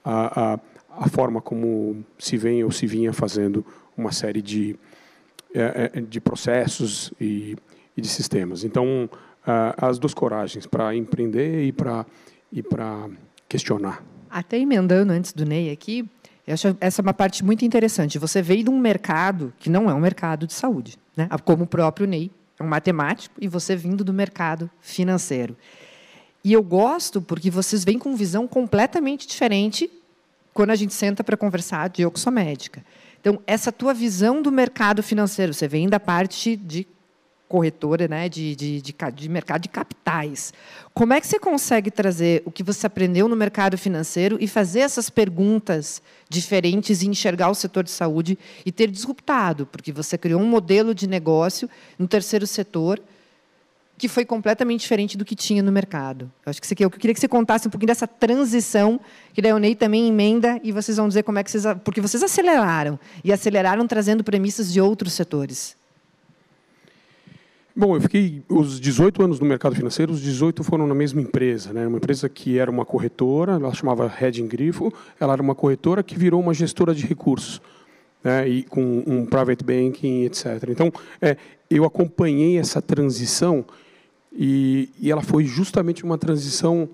a, a, a, forma como se vem ou se vinha fazendo uma série de, é, é de processos e, e, de sistemas. Então, as duas coragens, para empreender e para e questionar. Até emendando antes do Ney aqui, eu acho essa é uma parte muito interessante. Você veio de um mercado que não é um mercado de saúde, né? como o próprio Ney um matemático, e você vindo do mercado financeiro. E eu gosto porque vocês vêm com visão completamente diferente quando a gente senta para conversar de oxomédica. Então, essa tua visão do mercado financeiro, você vem da parte de corretora né, de, de, de, de, mercado de capitais. Como é que você consegue trazer o que você aprendeu no mercado financeiro e fazer essas perguntas diferentes e enxergar o setor de saúde e ter disruptado? Porque você criou um modelo de negócio no terceiro setor que foi completamente diferente do que tinha no mercado. Eu acho que você, eu queria que você contasse um pouquinho dessa transição, que daí o Ney também emenda, e vocês vão dizer como é que vocês... Porque vocês aceleraram, e aceleraram trazendo premissas de outros setores. Bom, eu fiquei os 18 anos no mercado financeiro, os 18 foram na mesma empresa, né? Uma empresa que era uma corretora, ela chamava Hedging Grifo, ela era uma corretora que virou uma gestora de recursos, né? E com um private banking, etc. Então, é, eu acompanhei essa transição e, e ela foi justamente uma transição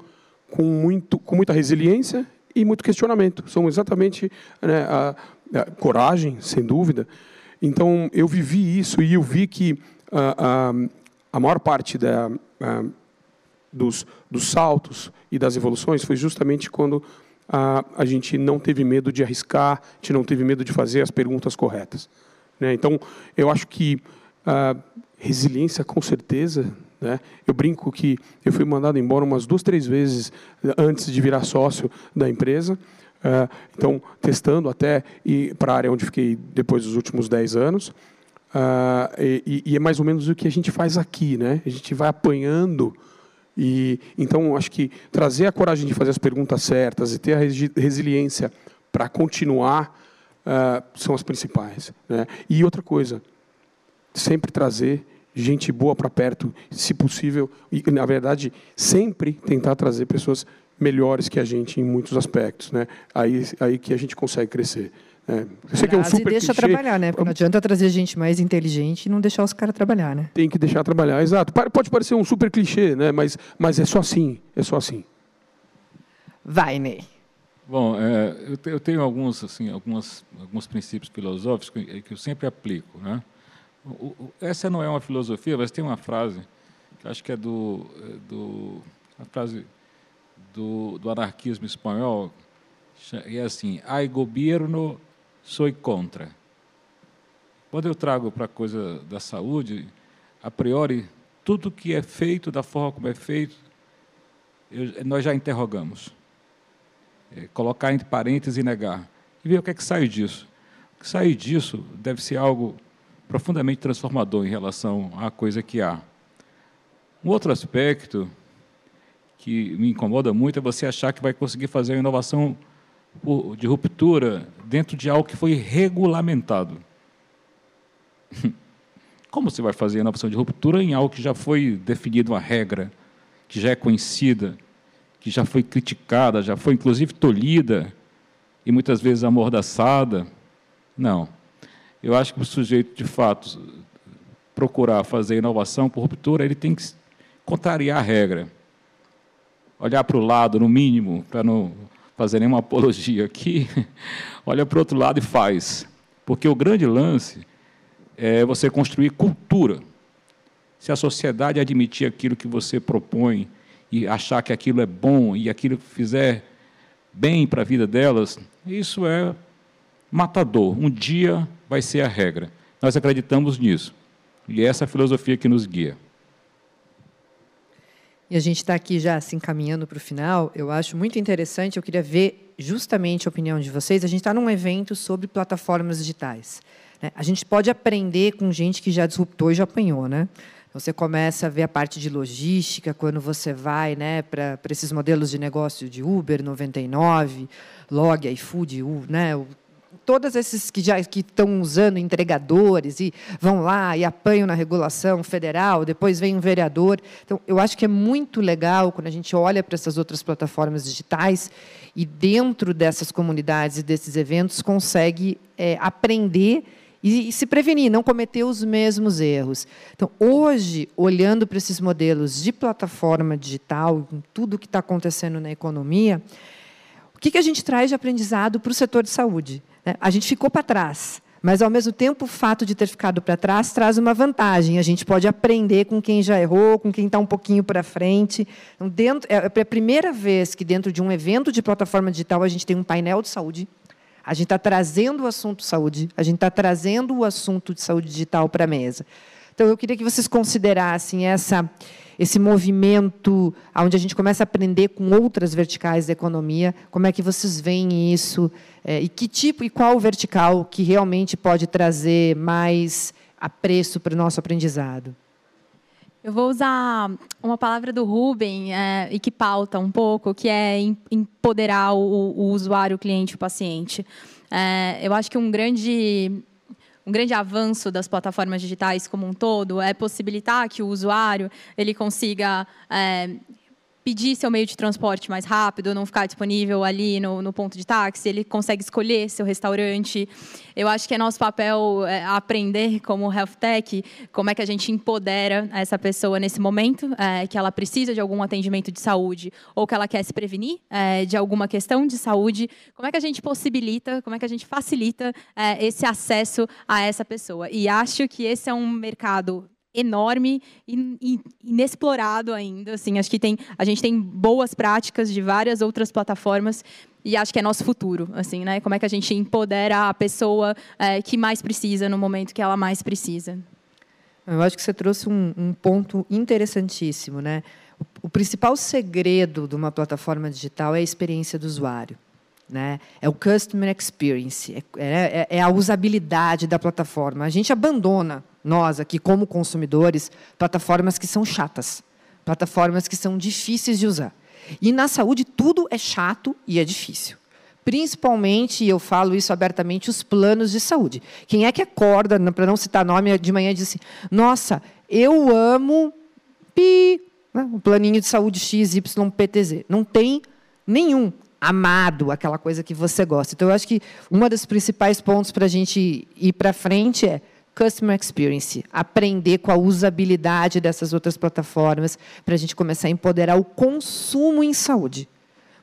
com muito, com muita resiliência e muito questionamento. São exatamente né, a, a coragem, sem dúvida. Então, eu vivi isso e eu vi que a, a, maior parte da, dos, dos saltos e das evoluções foi justamente quando a, a gente não teve medo de arriscar, a gente não teve medo de fazer as perguntas corretas. Né? Então, eu acho que a resiliência, com certeza, né? Eu brinco que eu fui mandado embora umas duas, três vezes antes de virar sócio da empresa, Uh, então, testando até e para a área onde fiquei depois dos últimos 10 anos. Uh, e, e, é mais ou menos o que a gente faz aqui. Né? A gente vai apanhando. E, então, acho que trazer a coragem de fazer as perguntas certas e ter a resiliência para continuar uh, são as principais. Né? E outra coisa, sempre trazer gente boa para perto, se possível, e, na verdade, sempre tentar trazer pessoas melhores que a gente em muitos aspectos, né? Aí, aí que a gente consegue crescer. Né? Eu sei que é um super deixa clichê. trabalhar, né? Porque não adianta trazer gente mais inteligente e não deixar os caras trabalhar, né? Tem que deixar trabalhar, exato. Pode parecer um super clichê, né? Mas, mas é só assim, é só assim. Vai, Ney. Bom, é, eu tenho alguns, assim, algumas, alguns princípios filosóficos que eu sempre aplico, né? essa não é uma filosofia, mas tem uma frase que acho que é do, é do a frase do, do anarquismo espanhol, e é assim: "Ai governo, sou contra". Quando eu trago para a coisa da saúde, a priori, tudo que é feito da forma como é feito, eu, nós já interrogamos. É, colocar entre parênteses e negar. E ver o que é que sai disso. O que sai disso deve ser algo profundamente transformador em relação à coisa que há. Um outro aspecto que me incomoda muito é você achar que vai conseguir fazer uma inovação de ruptura dentro de algo que foi regulamentado. [laughs] Como você vai fazer a inovação de ruptura em algo que já foi definido uma regra, que já é conhecida, que já foi criticada, já foi inclusive tolhida e muitas vezes amordaçada? Não. Eu acho que o sujeito, de fato, procurar fazer inovação por ruptura, ele tem que contrariar a regra. Olhar para o lado, no mínimo, para não fazer nenhuma apologia aqui, [laughs] olha para o outro lado e faz. Porque o grande lance é você construir cultura. Se a sociedade admitir aquilo que você propõe e achar que aquilo é bom e aquilo fizer bem para a vida delas, isso é matador. Um dia vai ser a regra. Nós acreditamos nisso. E é essa filosofia que nos guia. E a gente está aqui já se encaminhando para o final. Eu acho muito interessante. Eu queria ver justamente a opinião de vocês. A gente está num evento sobre plataformas digitais. Né? A gente pode aprender com gente que já disruptou e já apanhou, né? Você começa a ver a parte de logística quando você vai né, para esses modelos de negócio de Uber 99, Log, iFood, né, todos esses que já que estão usando entregadores e vão lá e apanham na regulação federal, depois vem um vereador. Então, eu acho que é muito legal quando a gente olha para essas outras plataformas digitais e dentro dessas comunidades e desses eventos consegue é, aprender e, e se prevenir, não cometer os mesmos erros. Então, hoje, olhando para esses modelos de plataforma digital, com tudo que está acontecendo na economia, o que, que a gente traz de aprendizado para o setor de saúde? Né? A gente ficou para trás. Mas, ao mesmo tempo, o fato de ter ficado para trás traz uma vantagem. A gente pode aprender com quem já errou, com quem está um pouquinho para frente. Então, dentro, é, é a primeira vez que, dentro de um evento de plataforma digital, a gente tem um painel de saúde. A gente está trazendo o assunto saúde, a gente está trazendo o assunto de saúde digital para a mesa. Então, eu queria que vocês considerassem essa esse movimento onde a gente começa a aprender com outras verticais da economia, como é que vocês veem isso é, e que tipo e qual vertical que realmente pode trazer mais apreço para o nosso aprendizado? Eu vou usar uma palavra do Ruben é, e que pauta um pouco, que é empoderar o, o usuário, o cliente, o paciente. É, eu acho que um grande um grande avanço das plataformas digitais como um todo é possibilitar que o usuário ele consiga é, pedir seu meio de transporte mais rápido, não ficar disponível ali no, no, ponto de táxi, ele consegue escolher seu restaurante. Eu acho que é nosso papel é, aprender como health tech, como é que a gente empodera essa pessoa nesse momento, é, que ela precisa de algum atendimento de saúde ou que ela quer se prevenir é, de alguma questão de saúde, como é que a gente possibilita, como é que a gente facilita é, esse acesso a essa pessoa. E acho que esse é um mercado enorme e inexplorado ainda. Assim, acho que tem, a gente tem boas práticas de várias outras plataformas e acho que é nosso futuro, assim, né? Como é que a gente empodera a pessoa é, que mais precisa no momento que ela mais precisa? Eu acho que você trouxe um, um ponto interessantíssimo, né? O, o principal segredo de uma plataforma digital é a experiência do usuário. Né? É o customer experience, é, é, é, a usabilidade da plataforma. A gente abandona, nós aqui como consumidores, plataformas que são chatas, plataformas que são difíceis de usar. E na saúde tudo é chato e é difícil. Principalmente, e eu falo isso abertamente, os planos de saúde. Quem é que acorda, para não citar nome, de manhã e diz assim: Nossa, eu amo pi, né? um planinho de saúde XYPTZ. Não tem nenhum amado, aquela coisa que você gosta. Então, eu acho que um dos principais pontos para a gente ir para frente é customer experience, aprender com a usabilidade dessas outras plataformas para a gente começar a empoderar o consumo em saúde.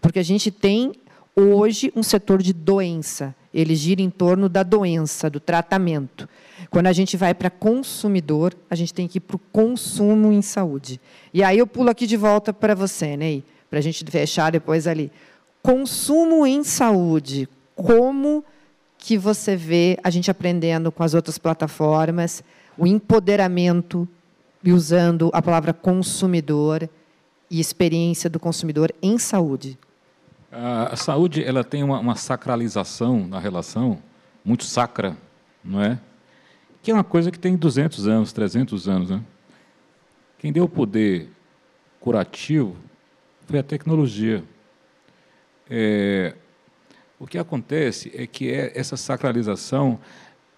Porque a gente tem hoje um setor de doença, ele gira em torno da doença, do tratamento. Quando a gente vai para consumidor, a gente tem que ir para o consumo em saúde. E aí eu pulo aqui de volta para você, Ney, para a gente fechar depois ali. Consumo em saúde, como que você vê a gente aprendendo com as outras plataformas, o empoderamento e usando a palavra consumidor e experiência do consumidor em saúde? A saúde ela tem uma, uma sacralização na relação, muito sacra, não é? Que é uma coisa que tem 200 anos, 300 anos. Né? Quem deu o poder curativo foi a tecnologia. É, o que acontece é que é, essa sacralização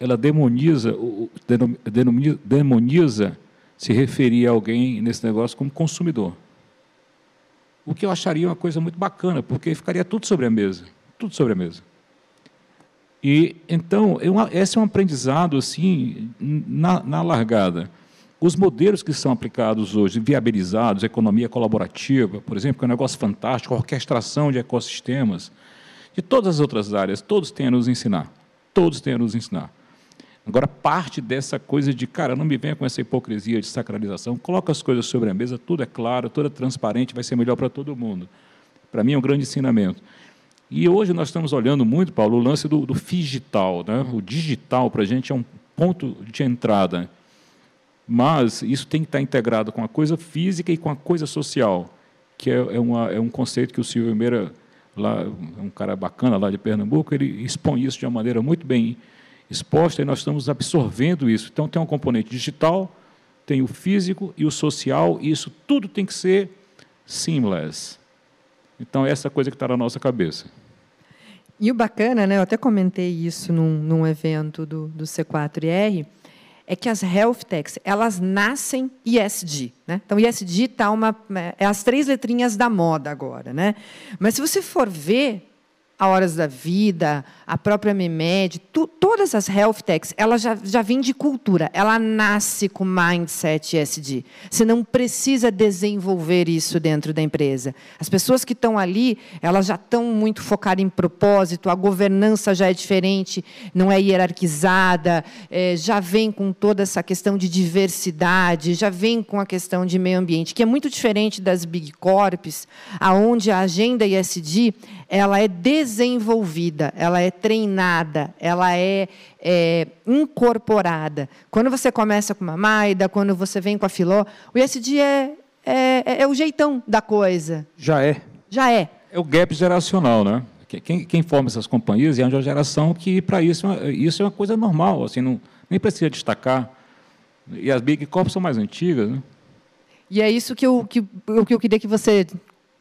ela demoniza, demoniza, se referir a alguém nesse negócio como consumidor. O que eu acharia uma coisa muito bacana, porque ficaria tudo sobre a mesa, tudo sobre a mesa. E então, eu, esse é um aprendizado assim na, na largada. Os modelos que são aplicados hoje, viabilizados, economia colaborativa, por exemplo, que é um negócio fantástico, orquestração de ecossistemas, de todas as outras áreas, todos têm a nos ensinar. Todos têm a nos ensinar. Agora, parte dessa coisa de, cara, não me venha com essa hipocrisia de sacralização, coloca as coisas sobre a mesa, tudo é claro, tudo é transparente, vai ser melhor para todo mundo. Para mim é um grande ensinamento. E hoje nós estamos olhando muito, Paulo, o lance do, do digital. Né? O digital, para a gente, é um ponto de entrada. Mas isso tem que estar integrado com a coisa física e com a coisa social, que é, é, uma, é um conceito que o Silvio Meira, lá, é um cara bacana lá de Pernambuco, ele expõe isso de uma maneira muito bem exposta e nós estamos absorvendo isso. Então, tem um componente digital, tem o físico e o social, e isso tudo tem que ser seamless. Então, essa coisa que está na nossa cabeça. E o bacana, né, eu até comentei isso num, num evento do, do C4R, é que as health techs elas nascem ESG, né? Então ESG tá uma é as três letrinhas da moda agora, né? Mas se você for ver a Horas da Vida, a própria Memed, tu, todas as health techs, ela já, já vem de cultura, ela nasce com mindset ESG. Você não precisa desenvolver isso dentro da empresa. As pessoas que estão ali, elas já estão muito focadas em propósito, a governança já é diferente, não é hierarquizada, é, já vem com toda essa questão de diversidade, já vem com a questão de meio ambiente, que é muito diferente das big corps, aonde a agenda ESG ela é desenvolvida, ela é treinada, ela é, é, incorporada. Quando você começa com uma Maida, quando você vem com a Filó, o ISD é, é, é o jeitão da coisa. Já é. Já é. É o gap geracional, né? Quem, quem forma essas companhias é uma geração que, para isso, isso é uma coisa normal, assim, não, nem precisa destacar. E as Big Corps são mais antigas, né? E é isso que eu, que, que eu queria que você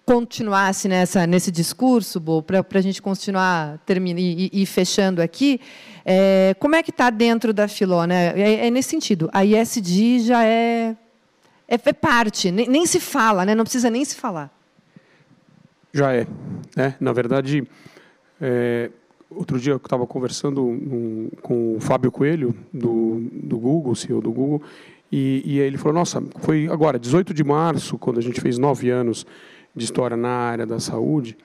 continuasse nessa, nesse discurso, para a gente continuar termina, e, e fechando aqui, é, como é que está dentro da Filó? Né? É, é, nesse sentido, a ISD já é, é, é parte, nem, nem, se fala, né? não precisa nem se falar. Já é. Né? Na verdade, é, outro dia eu estava conversando um, com o Fábio Coelho, do, do Google, CEO do Google, e, e ele falou, nossa, foi agora, 18 de março, quando a gente fez nove anos de história na área da saúde.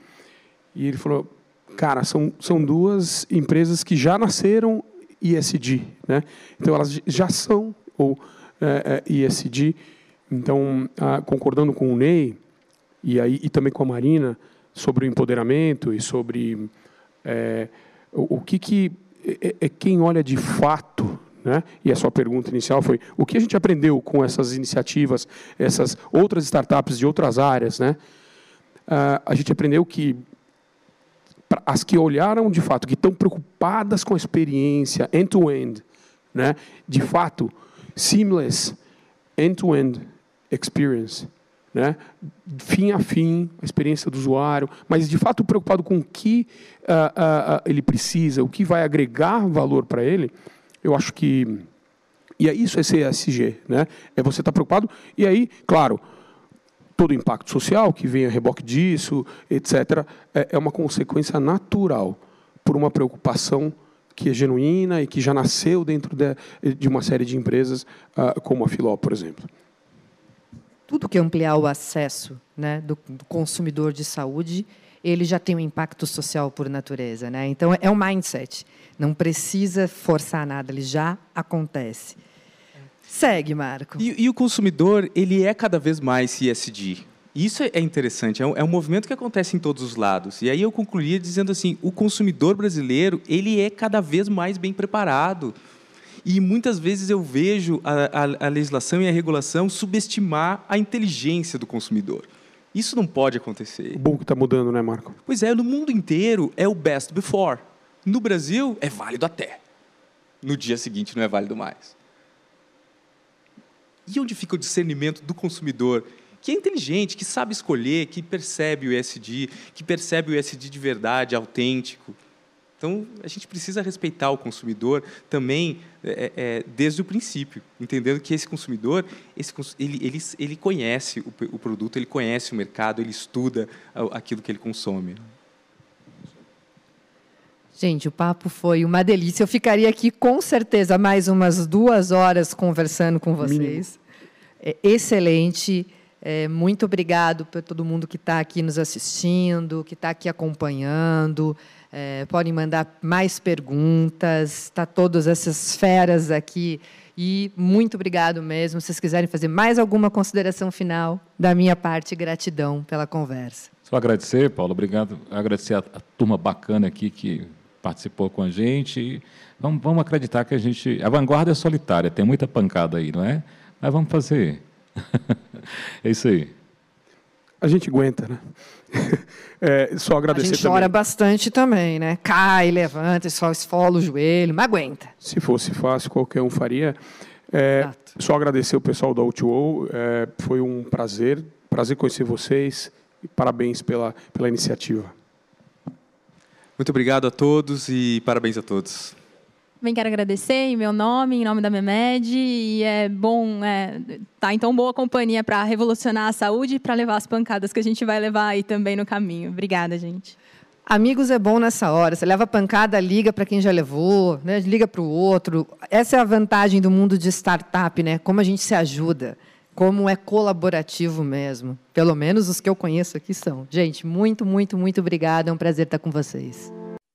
E ele falou, cara, são, são duas empresas que já nasceram ISD, né? Então elas já são ou é, é, ISD. Então, ah, concordando com o Ney e aí e também com a Marina sobre o empoderamento e sobre é, o, o, que que é, é, é quem olha de fato né? E a sua pergunta inicial foi: o que a gente aprendeu com essas iniciativas, essas outras startups de outras áreas? Né? Uh, a gente aprendeu que as que olharam de fato, que estão preocupadas com a experiência end-to-end, -end, né? de fato, seamless, end-to-end -end experience, né? fim a fim, a experiência do usuário, mas de fato preocupado com o que uh, uh, ele precisa, o que vai agregar valor para ele, eu acho que. E é isso é CSG, né? É você estar tá preocupado. E aí, claro, todo impacto social que vem a reboque disso, etc., é, é uma consequência natural por uma preocupação que é genuína e que já nasceu dentro de, uma série de empresas, uh, como a Filó, por exemplo tudo que ampliar o acesso né, do, do, consumidor de saúde, ele já tem um impacto social por natureza. Né? Então, é um mindset. Não precisa forçar nada, ele já acontece. Segue, Marco. E, e o consumidor, ele é cada vez mais ISD. Isso é interessante, é um, é um, movimento que acontece em todos os lados. E aí eu concluía dizendo assim, o consumidor brasileiro, ele é cada vez mais bem preparado e muitas vezes eu vejo a, a, a legislação e a regulação subestimar a inteligência do consumidor. Isso não pode acontecer. O bom que está mudando, né, Marco? Pois é, no mundo inteiro é o best before. No Brasil, é válido até. No dia seguinte, não é válido mais. E onde fica o discernimento do consumidor, que é inteligente, que sabe escolher, que percebe o ESG, que percebe o ESG de verdade, autêntico? Então, a gente precisa respeitar o consumidor também é, é, desde o princípio, entendendo que esse consumidor, esse, ele, ele, ele conhece o, o produto, ele conhece o mercado, ele estuda aquilo que ele consome. Gente, o papo foi uma delícia. Eu ficaria aqui com certeza mais umas duas horas conversando com vocês. É excelente. É, muito obrigado por todo mundo que está aqui nos assistindo, que está aqui acompanhando. É, podem mandar mais perguntas, está todas essas feras aqui. E muito obrigado mesmo. Se vocês quiserem fazer mais alguma consideração final, da minha parte, gratidão pela conversa. Só agradecer, Paulo, obrigado. Agradecer a, a turma bacana aqui que participou com a gente. Vamos, vamos acreditar que a gente. A vanguarda é solitária, tem muita pancada aí, não é? Mas vamos fazer. [laughs] é isso aí. A gente aguenta, né? [laughs] É, só agradecer A gente também. chora bastante também, né? Cai, levanta, só esfola o joelho, mas aguenta. Se fosse fácil, qualquer um faria. É, só agradecer o pessoal da O2O, é, foi um prazer, prazer conhecer vocês e parabéns pela, pela iniciativa. Muito obrigado a todos e parabéns a todos. Também quero agradecer em meu nome, em nome da MEMED, e é bom estar é, tá em tão boa companhia para revolucionar a saúde e para levar as pancadas que a gente vai levar aí também no caminho. Obrigada, gente. Amigos é bom nessa hora. Você leva a pancada, liga para quem já levou, né? liga para o outro. Essa é a vantagem do mundo de startup, né? Como a gente se ajuda, como é colaborativo mesmo. Pelo menos os que eu conheço aqui são. Gente, muito, muito, muito obrigada. É um prazer estar com vocês.